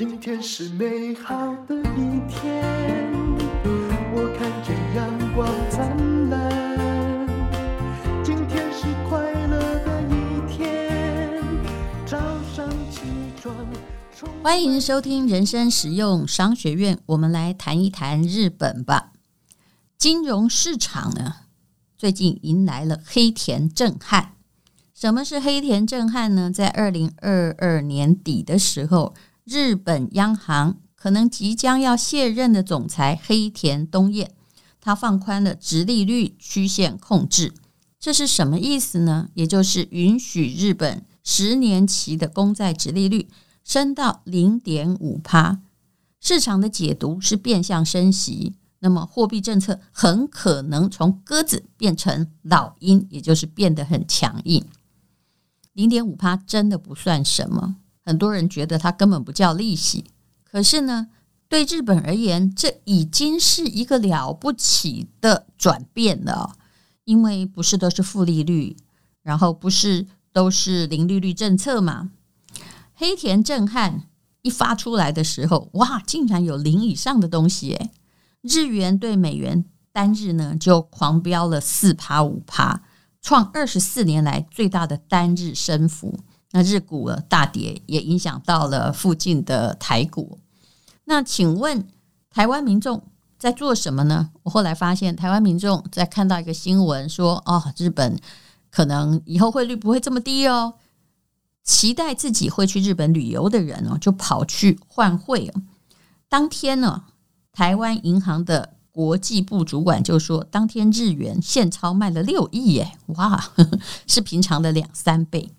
今天是美好的一天，我看见阳光灿烂。今天是快乐的一天，早上起床。欢迎收听人生实用商学院，我们来谈一谈日本吧。金融市场呢，最近迎来了黑田震撼。什么是黑田震撼呢？在二零二二年底的时候。日本央行可能即将要卸任的总裁黑田东彦，他放宽了直利率曲线控制，这是什么意思呢？也就是允许日本十年期的公债直利率升到零点五趴。市场的解读是变相升息，那么货币政策很可能从鸽子变成老鹰，也就是变得很强硬。零点五趴真的不算什么。很多人觉得它根本不叫利息，可是呢，对日本而言，这已经是一个了不起的转变了。因为不是都是负利率，然后不是都是零利率政策嘛。黑田震撼一发出来的时候，哇，竟然有零以上的东西诶，日元对美元单日呢就狂飙了四趴五趴，创二十四年来最大的单日升幅。那日股大跌，也影响到了附近的台股。那请问台湾民众在做什么呢？我后来发现，台湾民众在看到一个新闻说，哦，日本可能以后汇率不会这么低哦，期待自己会去日本旅游的人哦，就跑去换汇哦。当天呢，台湾银行的国际部主管就说，当天日元现钞卖了六亿耶，哇，是平常的两三倍。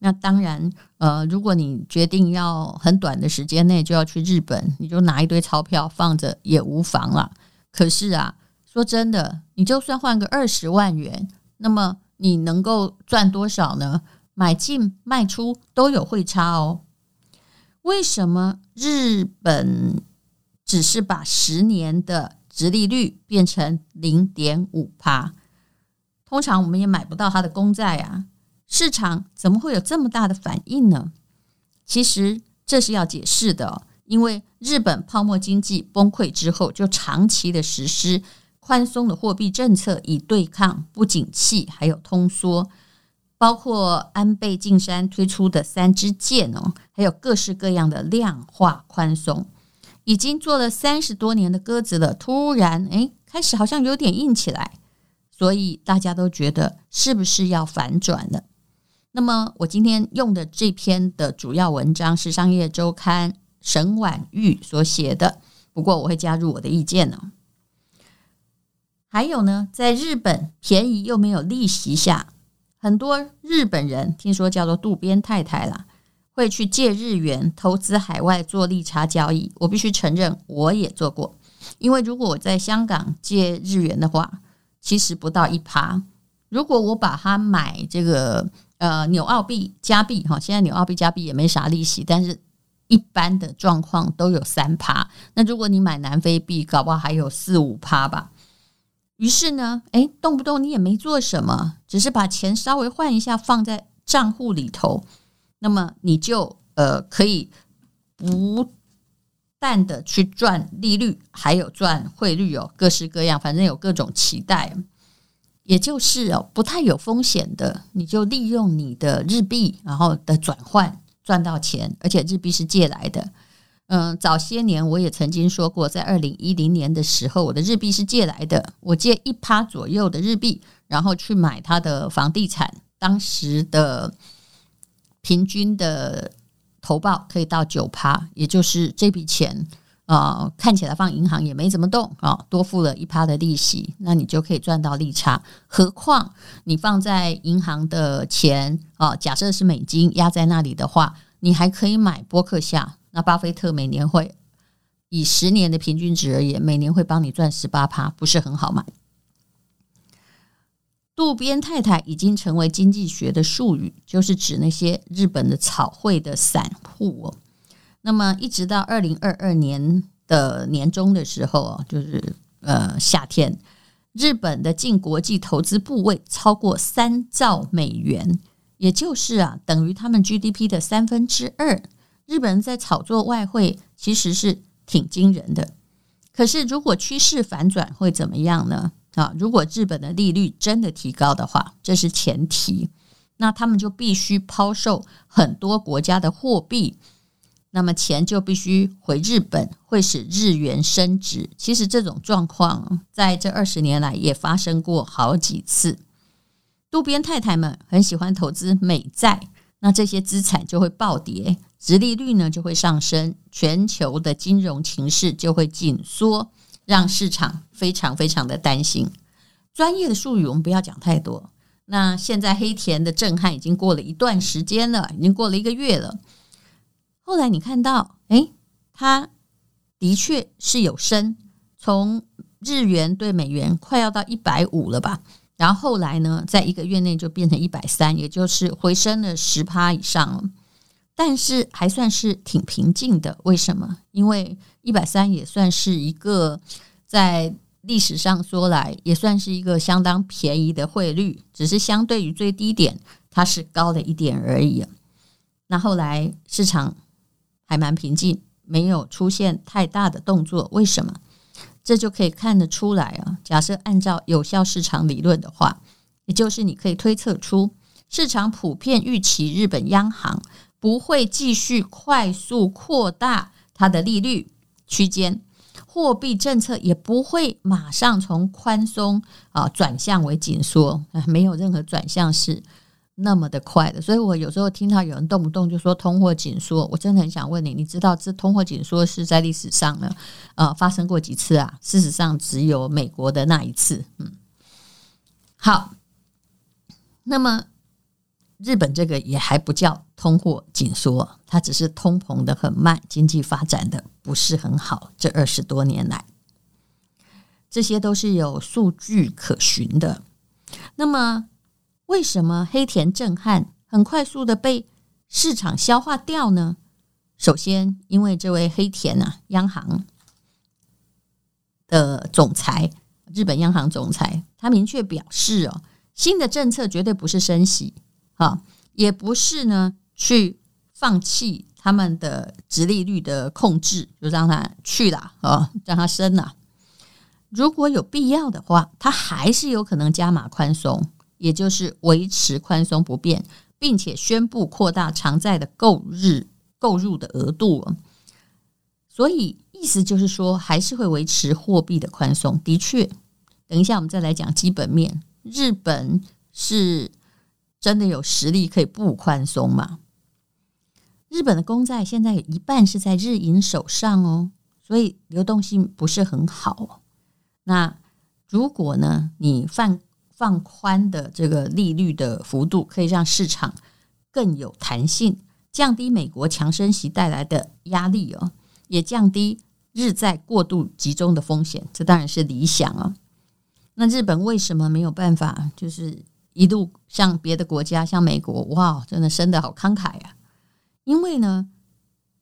那当然，呃，如果你决定要很短的时间内就要去日本，你就拿一堆钞票放着也无妨啦。可是啊，说真的，你就算换个二十万元，那么你能够赚多少呢？买进卖出都有汇差哦。为什么日本只是把十年的殖利率变成零点五趴？通常我们也买不到它的公债啊。市场怎么会有这么大的反应呢？其实这是要解释的，因为日本泡沫经济崩溃之后，就长期的实施宽松的货币政策，以对抗不景气还有通缩，包括安倍晋三推出的三支箭哦，还有各式各样的量化宽松，已经做了三十多年的鸽子了，突然诶开始好像有点硬起来，所以大家都觉得是不是要反转了？那么我今天用的这篇的主要文章是商业周刊沈婉玉所写的，不过我会加入我的意见呢。还有呢，在日本便宜又没有利息下，很多日本人听说叫做渡边太太啦，会去借日元投资海外做利差交易。我必须承认，我也做过，因为如果我在香港借日元的话，其实不到一趴。如果我把它买这个。呃，纽澳币、加币哈，现在纽澳币、加币也没啥利息，但是一般的状况都有三趴。那如果你买南非币，搞不好还有四五趴吧。于是呢，诶，动不动你也没做什么，只是把钱稍微换一下放在账户里头，那么你就呃可以不断的去赚利率，还有赚汇率哦，各式各样，反正有各种期待。也就是哦，不太有风险的，你就利用你的日币，然后的转换赚到钱，而且日币是借来的。嗯，早些年我也曾经说过，在二零一零年的时候，我的日币是借来的，我借一趴左右的日币，然后去买它的房地产，当时的平均的投报可以到九趴，也就是这笔钱。啊、看起来放银行也没怎么动啊、多付了一趴的利息，那你就可以赚到利差。何况你放在银行的钱啊、假设是美金压在那里的话，你还可以买波克夏。那巴菲特每年会以十年的平均值而言，每年会帮你赚十八趴，不是很好吗？渡边太太已经成为经济学的术语，就是指那些日本的炒汇的散户哦。那么一直到二零二二年的年中的时候，就是呃夏天，日本的净国际投资部位超过三兆美元，也就是啊等于他们 GDP 的三分之二。日本人在炒作外汇，其实是挺惊人的。可是，如果趋势反转会怎么样呢？啊，如果日本的利率真的提高的话，这是前提，那他们就必须抛售很多国家的货币，那么钱就必须回日本，会使日元升值。其实这种状况在这二十年来也发生过好几次。渡边太太们很喜欢投资美债，那这些资产就会暴跌。殖利率呢就会上升，全球的金融情势就会紧缩，让市场非常非常的担心。专业的术语我们不要讲太多。那现在黑田的震撼已经过了一段时间了，已经过了一个月了。后来你看到，诶，它的确是有升，从日元对美元快要到一百五了吧？然后后来呢，在一个月内就变成一百三，也就是回升了十趴以上了。但是还算是挺平静的，为什么？因为一百三也算是一个在历史上说来也算是一个相当便宜的汇率，只是相对于最低点它是高了一点而已。那后来市场还蛮平静，没有出现太大的动作，为什么？这就可以看得出来啊。假设按照有效市场理论的话，也就是你可以推测出市场普遍预期日本央行。不会继续快速扩大它的利率区间，货币政策也不会马上从宽松啊转向为紧缩，没有任何转向是那么的快的。所以我有时候听到有人动不动就说通货紧缩，我真的很想问你，你知道这通货紧缩是在历史上呢呃发生过几次啊？事实上只有美国的那一次。嗯，好，那么。日本这个也还不叫通货紧缩，它只是通膨的很慢，经济发展的不是很好。这二十多年来，这些都是有数据可循的。那么，为什么黑田震撼很快速的被市场消化掉呢？首先，因为这位黑田啊，央行的总裁，日本央行总裁，他明确表示哦，新的政策绝对不是升息。啊，也不是呢，去放弃他们的殖利率的控制，就让它去了啊，让它升了。如果有必要的话，他还是有可能加码宽松，也就是维持宽松不变，并且宣布扩大长债的购日购入的额度。所以意思就是说，还是会维持货币的宽松。的确，等一下我们再来讲基本面。日本是。真的有实力可以不宽松吗？日本的公债现在有一半是在日银手上哦，所以流动性不是很好。那如果呢，你放放宽的这个利率的幅度，可以让市场更有弹性，降低美国强升息带来的压力哦，也降低日债过度集中的风险，这当然是理想哦。那日本为什么没有办法？就是。一路像别的国家，像美国，哇，真的升得好慷慨呀！因为呢，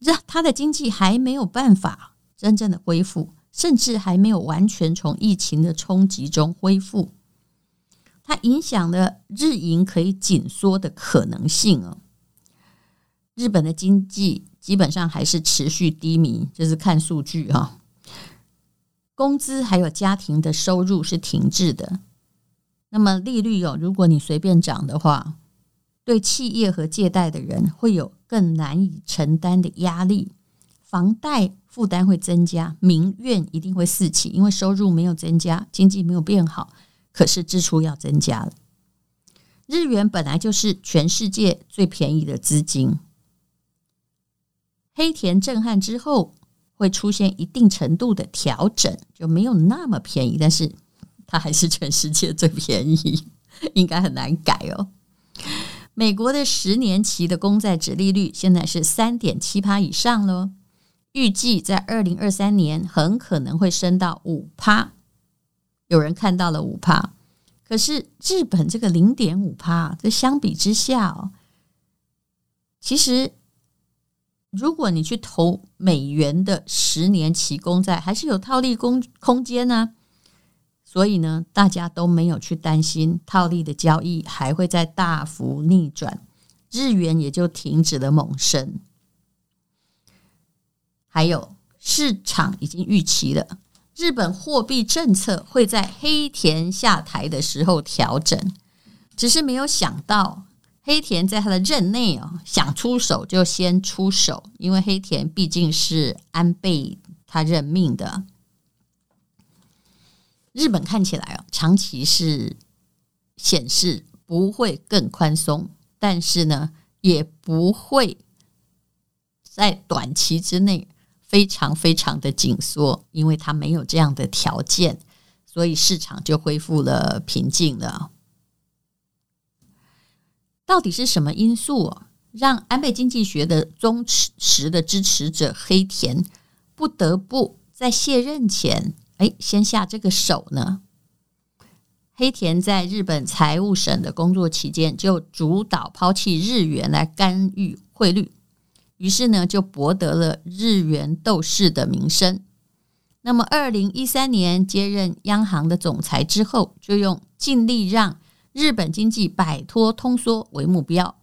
这他的经济还没有办法真正的恢复，甚至还没有完全从疫情的冲击中恢复，它影响了日银可以紧缩的可能性哦。日本的经济基本上还是持续低迷，就是看数据哈，工资还有家庭的收入是停滞的。那么利率哦，如果你随便涨的话，对企业和借贷的人会有更难以承担的压力，房贷负担会增加，民怨一定会四起，因为收入没有增加，经济没有变好，可是支出要增加了。日元本来就是全世界最便宜的资金，黑田震撼之后会出现一定程度的调整，就没有那么便宜，但是。它还是全世界最便宜，应该很难改哦。美国的十年期的公债殖利率现在是三点七趴以上喽，预计在二零二三年很可能会升到五趴。有人看到了五趴，可是日本这个零点五趴，这相比之下哦，其实如果你去投美元的十年期公债，还是有套利空空间呢。所以呢，大家都没有去担心套利的交易还会再大幅逆转，日元也就停止了猛升。还有市场已经预期了，日本货币政策会在黑田下台的时候调整，只是没有想到黑田在他的任内哦，想出手就先出手，因为黑田毕竟是安倍他任命的。日本看起来哦，长期是显示不会更宽松，但是呢，也不会在短期之内非常非常的紧缩，因为它没有这样的条件，所以市场就恢复了平静了。到底是什么因素让安倍经济学的忠实的支持者黑田不得不在卸任前？哎，先下这个手呢。黑田在日本财务省的工作期间，就主导抛弃日元来干预汇率，于是呢，就博得了日元斗士的名声。那么，二零一三年接任央行的总裁之后，就用尽力让日本经济摆脱通缩为目标，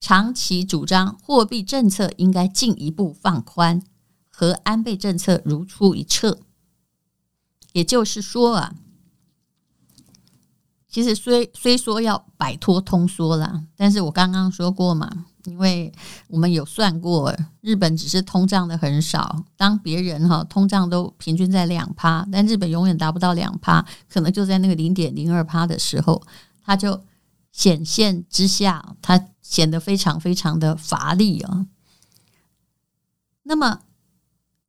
长期主张货币政策应该进一步放宽，和安倍政策如出一辙。也就是说啊，其实虽虽说要摆脱通缩了，但是我刚刚说过嘛，因为我们有算过，日本只是通胀的很少，当别人哈通胀都平均在两趴，但日本永远达不到两趴，可能就在那个零点零二趴的时候，它就显现之下，它显得非常非常的乏力啊。那么，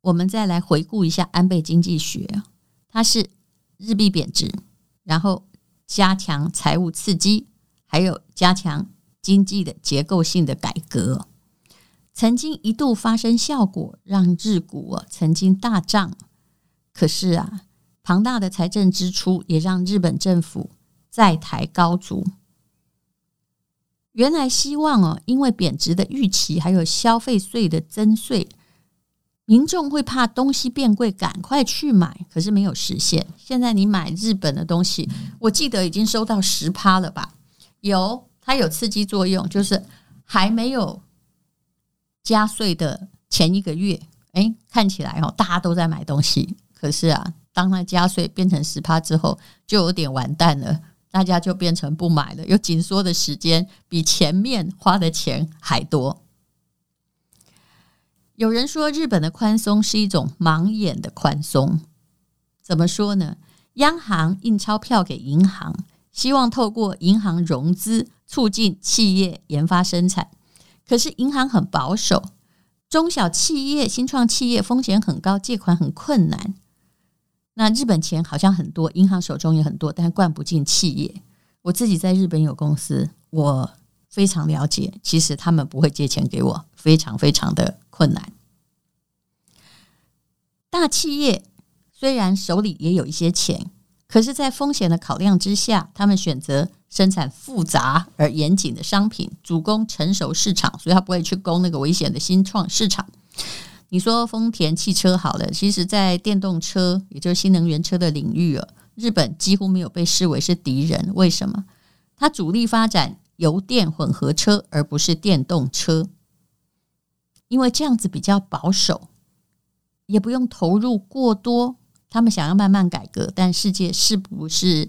我们再来回顾一下安倍经济学。它是日币贬值，然后加强财务刺激，还有加强经济的结构性的改革，曾经一度发生效果，让日股曾经大涨。可是啊，庞大的财政支出也让日本政府债台高筑。原来希望哦，因为贬值的预期，还有消费税的增税。民众会怕东西变贵，赶快去买，可是没有实现。现在你买日本的东西，我记得已经收到十趴了吧？有，它有刺激作用，就是还没有加税的前一个月，哎，看起来哦，大家都在买东西。可是啊，当它加税变成十趴之后，就有点完蛋了，大家就变成不买了。有紧缩的时间，比前面花的钱还多。有人说，日本的宽松是一种盲眼的宽松。怎么说呢？央行印钞票给银行，希望透过银行融资促进企业研发生产。可是银行很保守，中小企业、新创企业风险很高，借款很困难。那日本钱好像很多，银行手中也很多，但灌不进企业。我自己在日本有公司，我非常了解。其实他们不会借钱给我，非常非常的。困难。大企业虽然手里也有一些钱，可是，在风险的考量之下，他们选择生产复杂而严谨的商品，主攻成熟市场，所以他不会去攻那个危险的新创市场。你说丰田汽车好了，其实，在电动车，也就是新能源车的领域啊，日本几乎没有被视为是敌人。为什么？它主力发展油电混合车，而不是电动车。因为这样子比较保守，也不用投入过多。他们想要慢慢改革，但世界是不是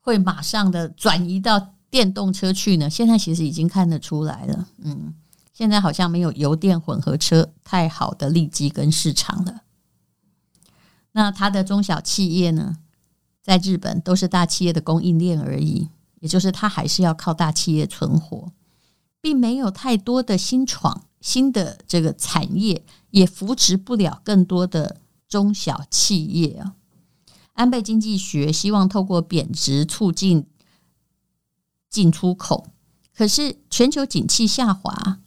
会马上的转移到电动车去呢？现在其实已经看得出来了。嗯，现在好像没有油电混合车太好的利基跟市场了。那它的中小企业呢，在日本都是大企业的供应链而已，也就是它还是要靠大企业存活，并没有太多的新创。新的这个产业也扶持不了更多的中小企业啊。安倍经济学希望透过贬值促进进出口，可是全球景气下滑，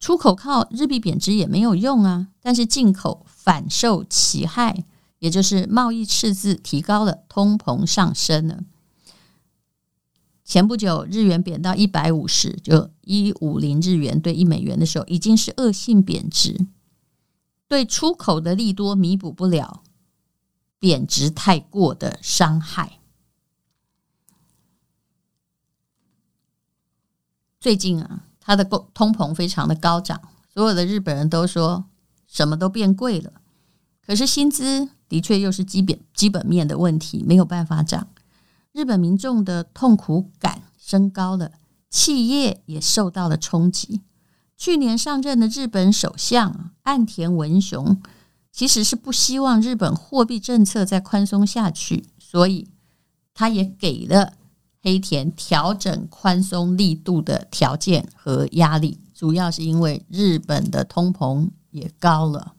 出口靠日币贬值也没有用啊。但是进口反受其害，也就是贸易赤字提高了，通膨上升了。前不久，日元贬到一百五十，就一五零日元兑一美元的时候，已经是恶性贬值，对出口的利多弥补不了贬值太过的伤害。最近啊，它的通膨非常的高涨，所有的日本人都说什么都变贵了。可是薪资的确又是基本基本面的问题，没有办法涨。日本民众的痛苦感升高了，企业也受到了冲击。去年上任的日本首相岸田文雄，其实是不希望日本货币政策再宽松下去，所以他也给了黑田调整宽松力度的条件和压力，主要是因为日本的通膨也高了。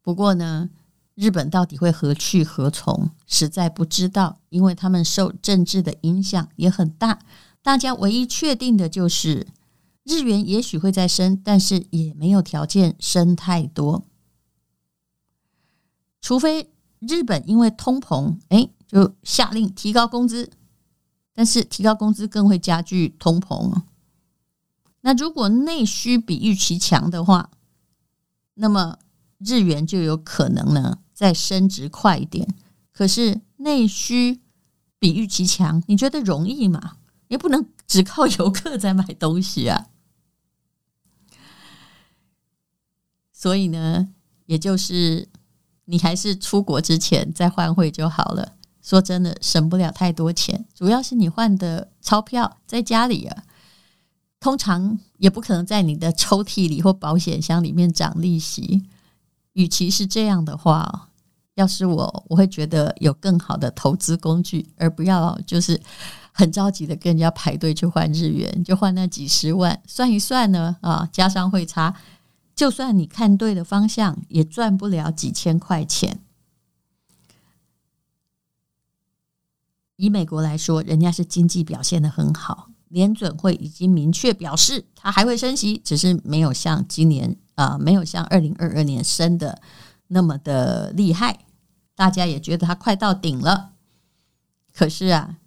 不过呢，日本到底会何去何从，实在不知道，因为他们受政治的影响也很大。大家唯一确定的就是，日元也许会再升，但是也没有条件升太多，除非日本因为通膨，哎，就下令提高工资，但是提高工资更会加剧通膨。那如果内需比预期强的话，那么。日元就有可能呢再升值快一点，可是内需比预期强，你觉得容易吗？也不能只靠游客在买东西啊。所以呢，也就是你还是出国之前再换汇就好了。说真的，省不了太多钱，主要是你换的钞票在家里啊，通常也不可能在你的抽屉里或保险箱里面涨利息。与其是这样的话，要是我，我会觉得有更好的投资工具，而不要就是很着急的跟人家排队去换日元，就换那几十万，算一算呢，啊，加上汇差，就算你看对了方向，也赚不了几千块钱。以美国来说，人家是经济表现得很好，联准会已经明确表示，它还会升息，只是没有像今年。啊，没有像二零二二年升的那么的厉害，大家也觉得它快到顶了。可是啊，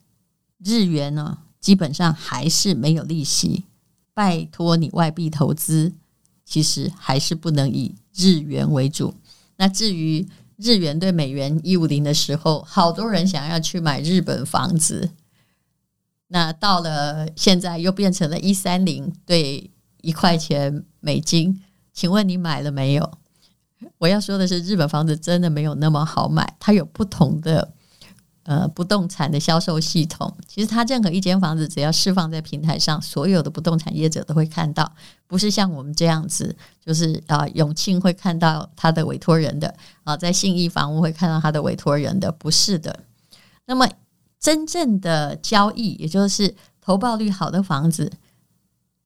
日元呢，基本上还是没有利息。拜托你外币投资，其实还是不能以日元为主。那至于日元对美元一五零的时候，好多人想要去买日本房子。那到了现在又变成了一三零对一块钱美金。请问你买了没有？我要说的是，日本房子真的没有那么好买，它有不同的呃不动产的销售系统。其实它任何一间房子只要释放在平台上，所有的不动产业者都会看到，不是像我们这样子，就是啊、永庆会看到他的委托人的啊、在信义房屋会看到他的委托人的，不是的。那么真正的交易，也就是投报率好的房子，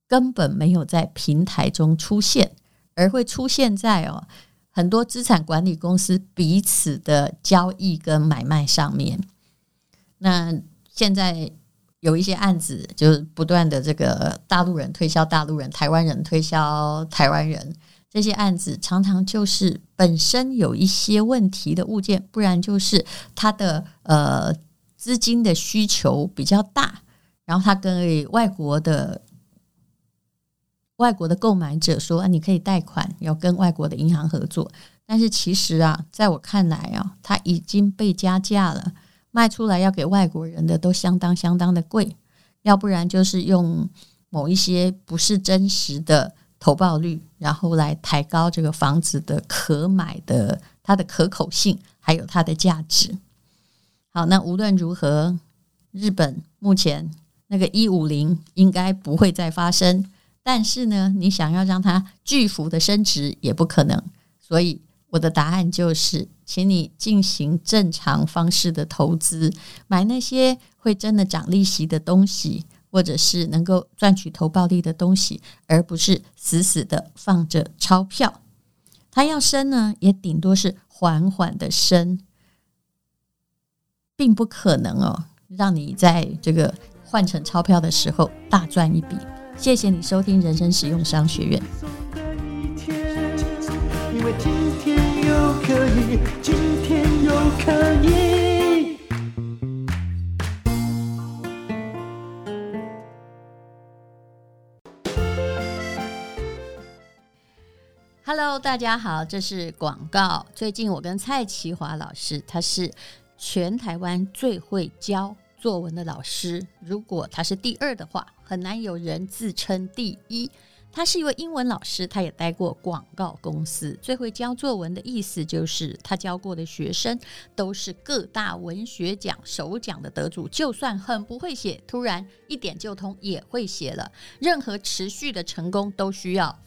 根本没有在平台中出现。而会出现在哦很多资产管理公司彼此的交易跟买卖上面。那现在有一些案子，就是不断的这个大陆人推销大陆人，台湾人推销台湾人，这些案子常常就是本身有一些问题的物件，不然就是它的呃资金的需求比较大，然后它跟外国的。外国的购买者说：“啊，你可以贷款，要跟外国的银行合作。但是其实啊，在我看来啊，它已经被加价了，卖出来要给外国人的都相当相当的贵。要不然就是用某一些不是真实的投报率，然后来抬高这个房子的可买的它的可口性，还有它的价值。好，那无论如何，日本目前那个一五零应该不会再发生。”但是呢，你想要让它巨幅的升值也不可能，所以我的答案就是，请你进行正常方式的投资，买那些会真的涨利息的东西，或者是能够赚取投报率的东西，而不是死死的放着钞票。它要升呢，也顶多是缓缓的升，并不可能哦，让你在这个换成钞票的时候大赚一笔。谢谢你收听人生实用商学院。Hello，大家好，这是广告。最近我跟蔡淇华老师，他是全台湾最会教作文的老师，如果他是第二的话，很难有人自称第一。他是一位英文老师，他也待过广告公司。最会教作文的意思就是，他教过的学生都是各大文学奖首奖的得主。就算很不会写，突然一点就通，也会写了。任何持续的成功都需要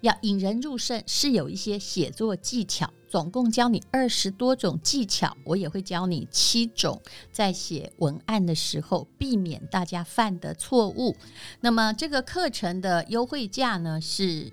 要引人入胜，是有一些写作技巧。总共教你二十多种技巧，我也会教你七种，在写文案的时候避免大家犯的错误。那么这个课程的优惠价呢是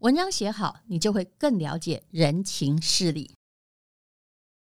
文章写好，你就会更了解人情事理。